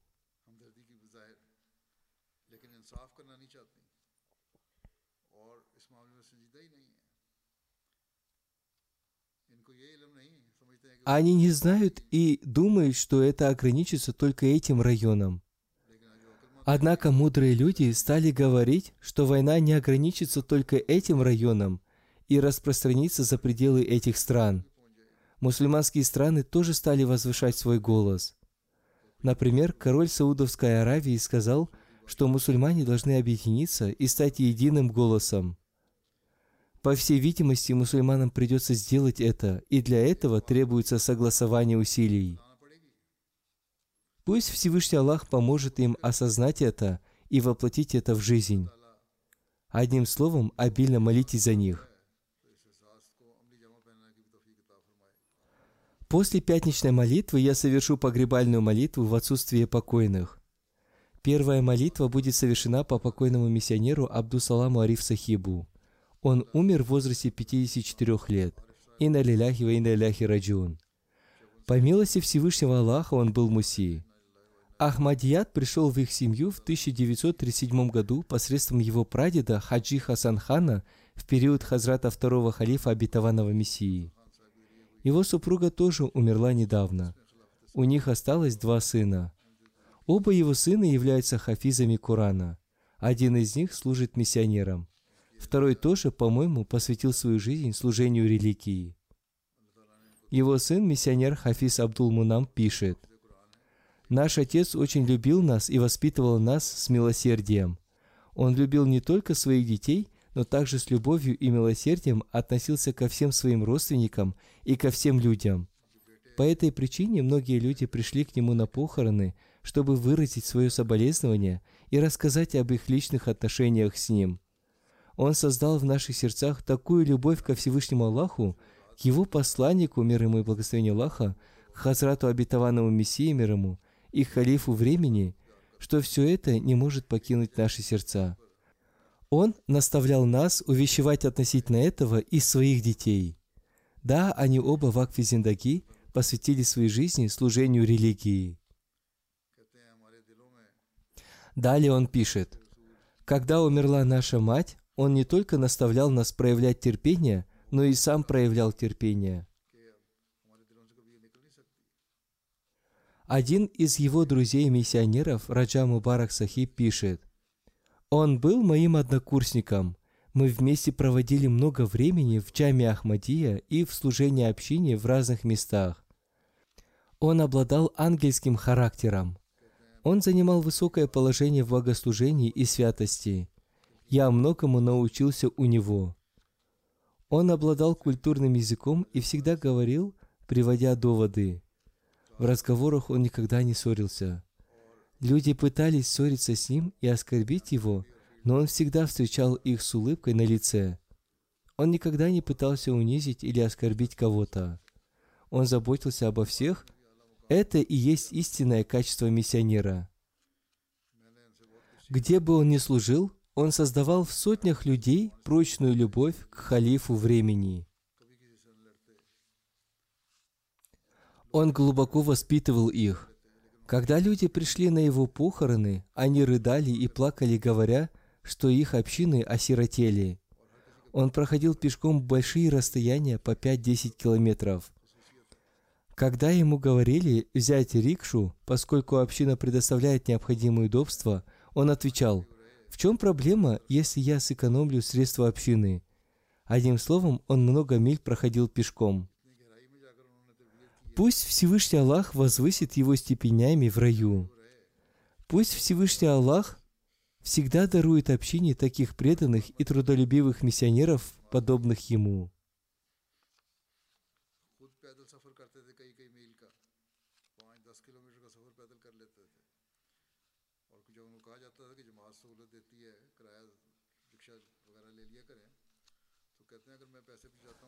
Они не знают и думают, что это ограничится только этим районом. Однако мудрые люди стали говорить, что война не ограничится только этим районом, и распространиться за пределы этих стран. Мусульманские страны тоже стали возвышать свой голос. Например, король Саудовской Аравии сказал, что мусульмане должны объединиться и стать единым голосом. По всей видимости, мусульманам придется сделать это, и для этого требуется согласование усилий. Пусть Всевышний Аллах поможет им осознать это и воплотить это в жизнь. Одним словом, обильно молитесь за них. После пятничной молитвы я совершу погребальную молитву в отсутствие покойных. Первая молитва будет совершена по покойному миссионеру Абдусаламу Ариф Сахибу. Он умер в возрасте 54 лет. Инна лиляхи ва инна раджун. По милости Всевышнего Аллаха он был муси. Ахмадият пришел в их семью в 1937 году посредством его прадеда Хаджи Хасан Хана в период хазрата второго халифа обетованного Мессии. Его супруга тоже умерла недавно. У них осталось два сына. Оба его сына являются хафизами Корана. Один из них служит миссионером. Второй тоже, по-моему, посвятил свою жизнь служению религии. Его сын, миссионер Хафиз Абдул Мунам, пишет, «Наш отец очень любил нас и воспитывал нас с милосердием. Он любил не только своих детей, но также с любовью и милосердием относился ко всем своим родственникам и ко всем людям. По этой причине многие люди пришли к нему на похороны, чтобы выразить свое соболезнование и рассказать об их личных отношениях с ним. Он создал в наших сердцах такую любовь ко Всевышнему Аллаху, к его посланнику, мир ему и благословение Аллаха, к Хазрату обетованному Мессии мир ему и халифу времени, что все это не может покинуть наши сердца. Он наставлял нас увещевать относительно этого и своих детей. Да, они оба в Акфе посвятили своей жизни служению религии. Далее он пишет, «Когда умерла наша мать, он не только наставлял нас проявлять терпение, но и сам проявлял терпение. Один из его друзей-миссионеров, Раджа Мубарак Сахиб, пишет, «Он был моим однокурсником. Мы вместе проводили много времени в Джаме Ахмадия и в служении общине в разных местах. Он обладал ангельским характером. Он занимал высокое положение в богослужении и святости. Я многому научился у него. Он обладал культурным языком и всегда говорил, приводя доводы. В разговорах он никогда не ссорился. Люди пытались ссориться с ним и оскорбить его, но он всегда встречал их с улыбкой на лице. Он никогда не пытался унизить или оскорбить кого-то. Он заботился обо всех. Это и есть истинное качество миссионера. Где бы он ни служил, он создавал в сотнях людей прочную любовь к халифу времени. Он глубоко воспитывал их. Когда люди пришли на его похороны, они рыдали и плакали, говоря, что их общины осиротели. Он проходил пешком большие расстояния по 5-10 километров. Когда ему говорили взять рикшу, поскольку община предоставляет необходимые удобства, он отвечал, «В чем проблема, если я сэкономлю средства общины?» Одним словом, он много миль проходил пешком. Пусть Всевышний Аллах возвысит его степенями в раю. Пусть Всевышний Аллах всегда дарует общине таких преданных и трудолюбивых миссионеров, подобных ему.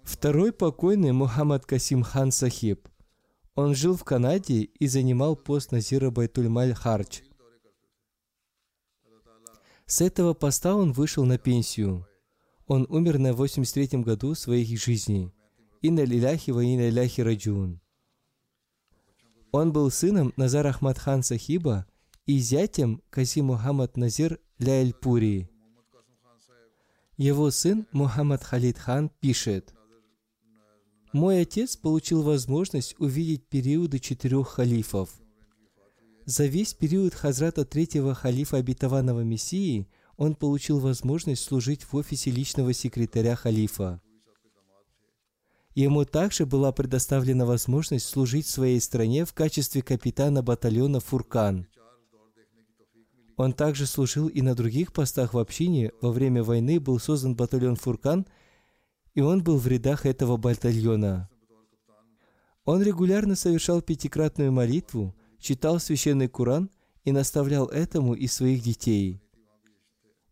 Второй покойный Мухаммад Касим хан Сахиб. Он жил в Канаде и занимал пост Назира Байтульмаль Харч. С этого поста он вышел на пенсию. Он умер на 83-м году своей жизни. Инна лиляхи ва инна ляхи раджун. Он был сыном Назар Ахмад хан Сахиба и зятем Кази Мухаммад Назир Ляйльпури. Его сын Мухаммад Халид хан пишет, «Мой отец получил возможность увидеть периоды четырех халифов. За весь период Хазрата третьего халифа обетованного Мессии он получил возможность служить в офисе личного секретаря халифа. Ему также была предоставлена возможность служить своей стране в качестве капитана батальона «Фуркан». Он также служил и на других постах в общине. Во время войны был создан батальон «Фуркан», и он был в рядах этого батальона. Он регулярно совершал пятикратную молитву, читал священный Куран и наставлял этому и своих детей.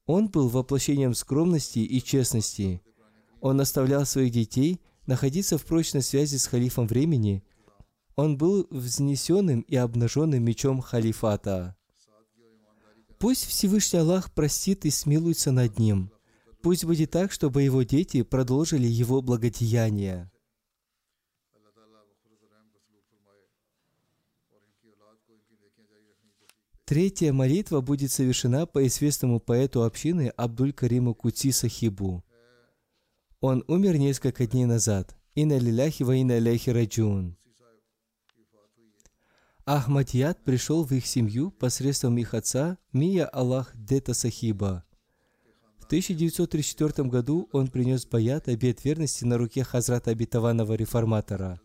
Он был воплощением скромности и честности. Он наставлял своих детей находиться в прочной связи с халифом времени. Он был взнесенным и обнаженным мечом халифата. Пусть Всевышний Аллах простит и смилуется над ним. Пусть будет так, чтобы его дети продолжили его благодеяния. Третья молитва будет совершена по известному поэту общины Абдуль-Кариму Кути Сахибу. Он умер несколько дней назад. Инна лиляхи ва инна ляхи раджун. Ахмадьяд пришел в их семью посредством их отца Мия Аллах Дета Сахиба. В 1934 году он принес баят обет верности на руке Хазрата обетованного реформатора.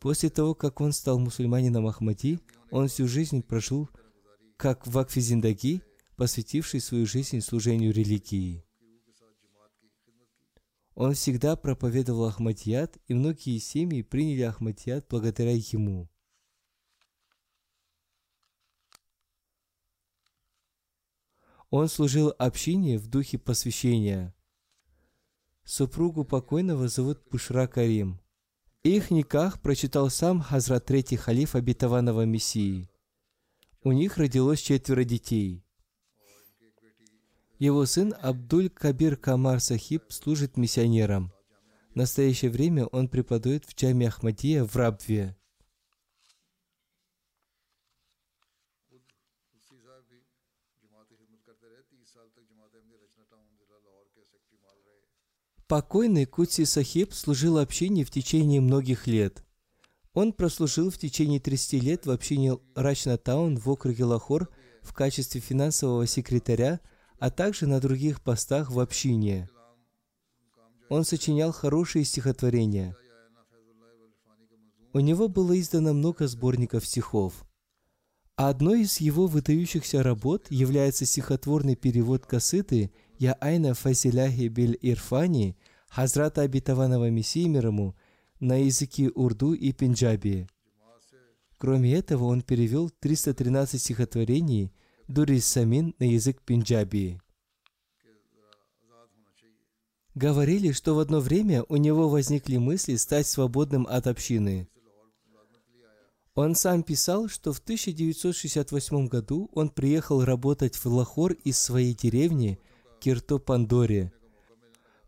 После того, как он стал мусульманином Ахмади, он всю жизнь прожил как в Акфизиндаги, посвятивший свою жизнь служению религии. Он всегда проповедовал Ахмадият, и многие семьи приняли Ахмадият благодаря ему. Он служил общине в духе посвящения. Супругу покойного зовут Пушра Карим. Их никах прочитал сам Хазрат Третий Халиф обетованного Мессии. У них родилось четверо детей. Его сын Абдуль Кабир Камар Сахиб служит миссионером. В настоящее время он преподает в Джаме Ахмадия в Рабве. Покойный Кутси Сахиб служил общине в течение многих лет. Он прослужил в течение 30 лет в общине Рачна Таун в округе Лахор в качестве финансового секретаря, а также на других постах в общине. Он сочинял хорошие стихотворения. У него было издано много сборников стихов. А одной из его выдающихся работ является стихотворный перевод касыты «Я айна фазиляхи биль ирфани» Хазрата обетованного Мессии мир на языке урду и пенджаби. Кроме этого, он перевел 313 стихотворений Дурис Самин на язык пенджаби. Говорили, что в одно время у него возникли мысли стать свободным от общины. Он сам писал, что в 1968 году он приехал работать в Лахор из своей деревни Кирто-Пандоре.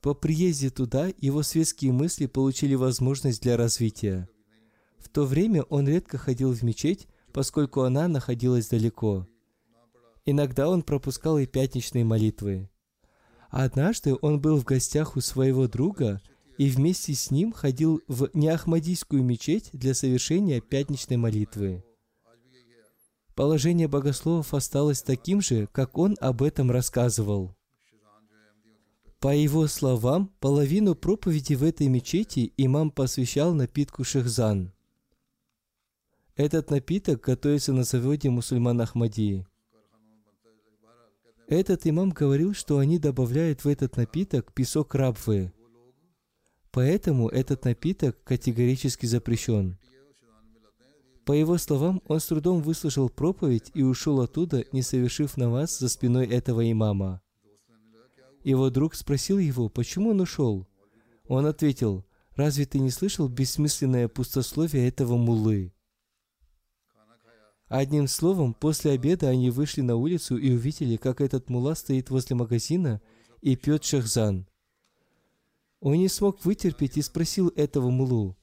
По приезде туда его светские мысли получили возможность для развития. В то время он редко ходил в мечеть, поскольку она находилась далеко. Иногда он пропускал и пятничные молитвы. Однажды он был в гостях у своего друга – и вместе с ним ходил в неахмадийскую мечеть для совершения пятничной молитвы. Положение богословов осталось таким же, как он об этом рассказывал. По его словам, половину проповеди в этой мечети имам посвящал напитку шехзан. Этот напиток готовится на заводе мусульман Ахмадии. Этот имам говорил, что они добавляют в этот напиток песок рабвы, Поэтому этот напиток категорически запрещен. По его словам, он с трудом выслушал проповедь и ушел оттуда, не совершив намаз за спиной этого имама. Его друг спросил его, почему он ушел. Он ответил, «Разве ты не слышал бессмысленное пустословие этого муллы?» Одним словом, после обеда они вышли на улицу и увидели, как этот мулла стоит возле магазина и пьет шахзан – он не смог вытерпеть и спросил этого мулу,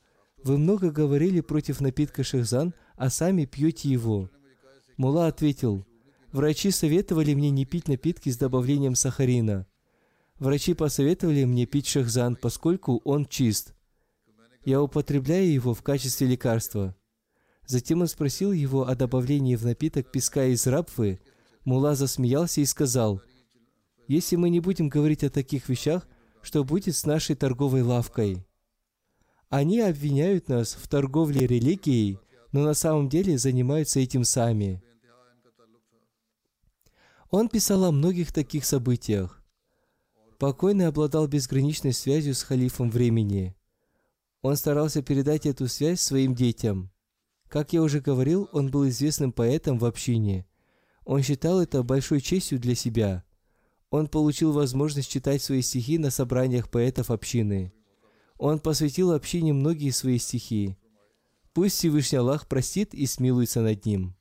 «Вы много говорили против напитка шехзан, а сами пьете его». Мула ответил, «Врачи советовали мне не пить напитки с добавлением сахарина. Врачи посоветовали мне пить шехзан, поскольку он чист. Я употребляю его в качестве лекарства». Затем он спросил его о добавлении в напиток песка из рабвы. Мула засмеялся и сказал, «Если мы не будем говорить о таких вещах, что будет с нашей торговой лавкой. Они обвиняют нас в торговле религией, но на самом деле занимаются этим сами. Он писал о многих таких событиях. Покойный обладал безграничной связью с халифом времени. Он старался передать эту связь своим детям. Как я уже говорил, он был известным поэтом в общине. Он считал это большой честью для себя – он получил возможность читать свои стихи на собраниях поэтов общины. Он посвятил общине многие свои стихи. Пусть Всевышний Аллах простит и смилуется над ним.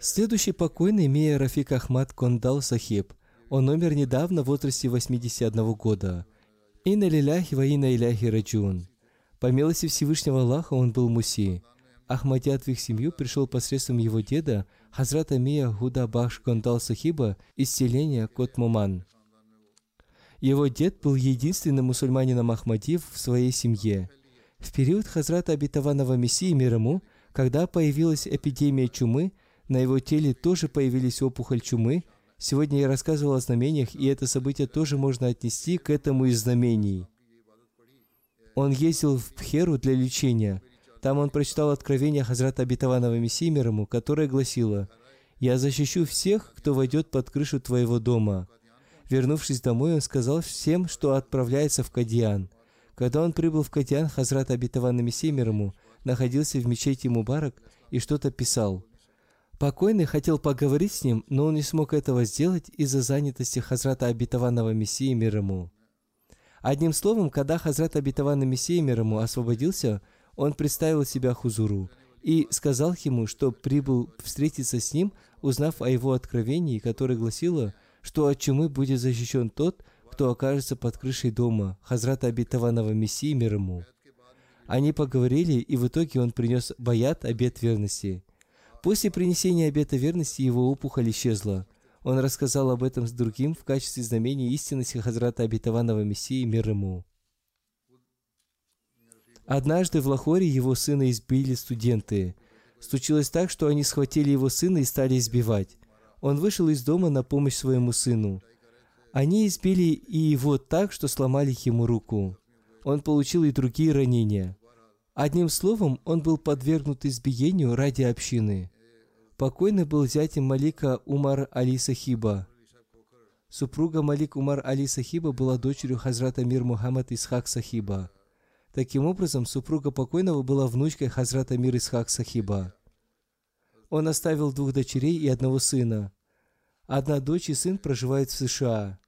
Следующий покойный Мия Рафик Ахмад Кондал Сахиб. Он умер недавно в возрасте 81 года. Инна лиляхи ва инна иляхи раджун. По милости Всевышнего Аллаха он был муси. Ахмадият в их семью пришел посредством его деда – Хазрата Мия Худа Бахш Гондал Сахиба из селения Котмуман. Его дед был единственным мусульманином Ахмадив в своей семье. В период Хазрата обетованного Мессии мир ему, когда появилась эпидемия чумы, на его теле тоже появились опухоль чумы, Сегодня я рассказывал о знамениях, и это событие тоже можно отнести к этому из знамений. Он ездил в Пхеру для лечения. Там он прочитал откровение Хазрата Абитаванова Мессии мир ему, которое гласило «Я защищу всех, кто войдет под крышу твоего дома». Вернувшись домой, он сказал всем, что отправляется в Кадьян. Когда он прибыл в Кадьян, Хазрат Абитаван Мессии мир ему находился в мечети Мубарак и что-то писал. Покойный хотел поговорить с ним, но он не смог этого сделать из-за занятости Хазрата Абитаванного Мессии мир ему. Одним словом, когда Хазрат Абитаван Мессия мир ему освободился, он представил себя Хузуру и сказал ему, что прибыл встретиться с ним, узнав о его откровении, которое гласило, что от чумы будет защищен тот, кто окажется под крышей дома Хазрата Абитаванова Мессии мир ему. Они поговорили, и в итоге он принес баят, обет верности. После принесения обета верности его опухоль исчезла – он рассказал об этом с другим в качестве знамения истинности Хазрата Обетованного Мессии мир ему. Однажды в Лахоре его сына избили студенты. Случилось так, что они схватили его сына и стали избивать. Он вышел из дома на помощь своему сыну. Они избили и его так, что сломали ему руку. Он получил и другие ранения. Одним словом, он был подвергнут избиению ради общины. Покойный был зятем Малика Умар Али Сахиба. Супруга Малик Умар Али Сахиба была дочерью Хазрата Мир Мухаммад Исхак Сахиба. Таким образом, супруга покойного была внучкой Хазрата Мир Исхак Сахиба. Он оставил двух дочерей и одного сына. Одна дочь и сын проживают в США.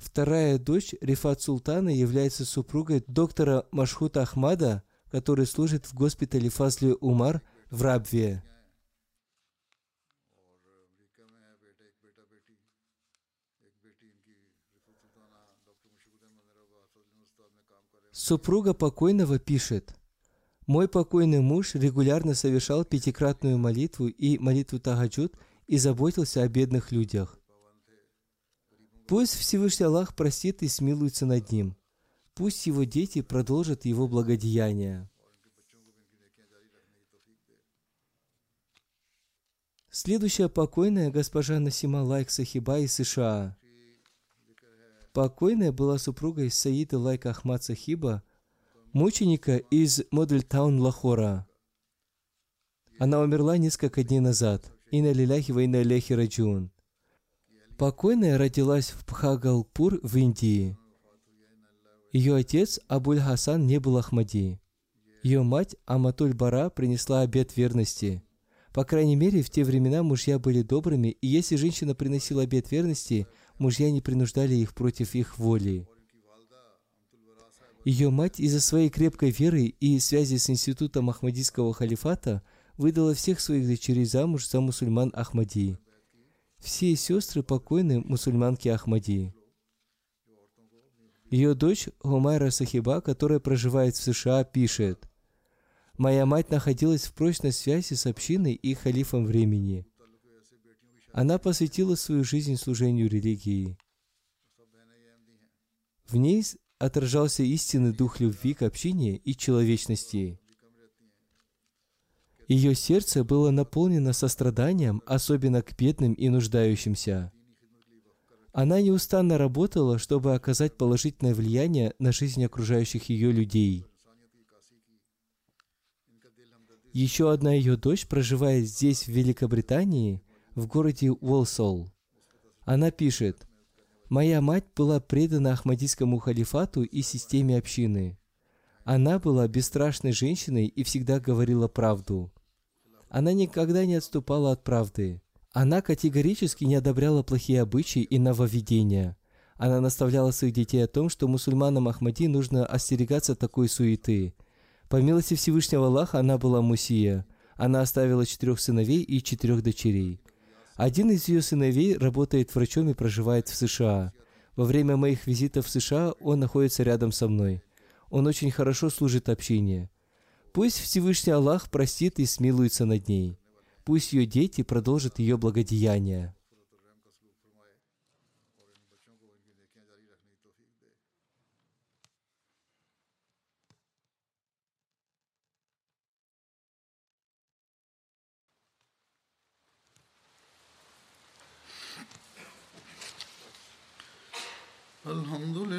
Вторая дочь, Рифат Султана, является супругой доктора Машхута Ахмада – который служит в госпитале Фазли Умар в Рабве. Супруга покойного пишет, «Мой покойный муж регулярно совершал пятикратную молитву и молитву Тагаджуд и заботился о бедных людях. Пусть Всевышний Аллах простит и смилуется над ним. Пусть его дети продолжат его благодеяния. Следующая покойная госпожа Насима Лайк Сахиба из США. Покойная была супругой Саида Лайк Ахмад Сахиба, мученика из Модельтаун Лахора. Она умерла несколько дней назад. Инна лиляхи ва инна раджун. Покойная родилась в Пхагалпур в Индии. Ее отец Абуль Хасан не был Ахмади. Ее мать Аматуль Бара принесла обет верности. По крайней мере, в те времена мужья были добрыми, и если женщина приносила обет верности, мужья не принуждали их против их воли. Ее мать из-за своей крепкой веры и связи с институтом Ахмадийского халифата выдала всех своих дочерей замуж за мусульман Ахмади. Все сестры покойны мусульманки Ахмади. Ее дочь Гумайра Сахиба, которая проживает в США, пишет, «Моя мать находилась в прочной связи с общиной и халифом времени. Она посвятила свою жизнь служению религии. В ней отражался истинный дух любви к общине и человечности. Ее сердце было наполнено состраданием, особенно к бедным и нуждающимся. Она неустанно работала, чтобы оказать положительное влияние на жизнь окружающих ее людей. Еще одна ее дочь проживает здесь, в Великобритании, в городе Уолсол. Она пишет, «Моя мать была предана Ахмадийскому халифату и системе общины. Она была бесстрашной женщиной и всегда говорила правду. Она никогда не отступала от правды. Она категорически не одобряла плохие обычаи и нововведения. Она наставляла своих детей о том, что мусульманам Ахмади нужно остерегаться такой суеты. По милости Всевышнего Аллаха она была мусия. Она оставила четырех сыновей и четырех дочерей. Один из ее сыновей работает врачом и проживает в США. Во время моих визитов в США он находится рядом со мной. Он очень хорошо служит общине. Пусть Всевышний Аллах простит и смилуется над ней. Пусть ее дети продолжат ее благодеяние. الحمد لله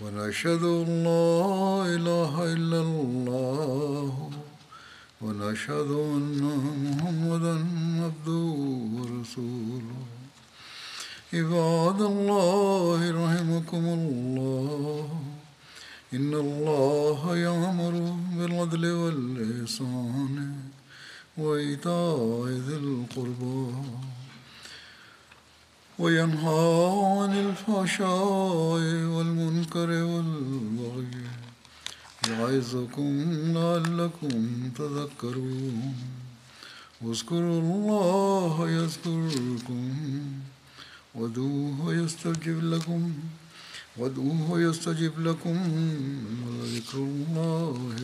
ونشهد أن لا إله إلا الله ونشهد أن محمدا عبده ورسوله. عباد الله رحمكم الله إن الله يأمر بالعدل والإحسان وإيتاء ذي القربى. وينهى عن الفحشاء والمنكر والبغي يعظكم لعلكم تذكرون. واذكروا الله يذكركم وادعوه يستجب لكم وادعوه يستجب لكم ولذكر الله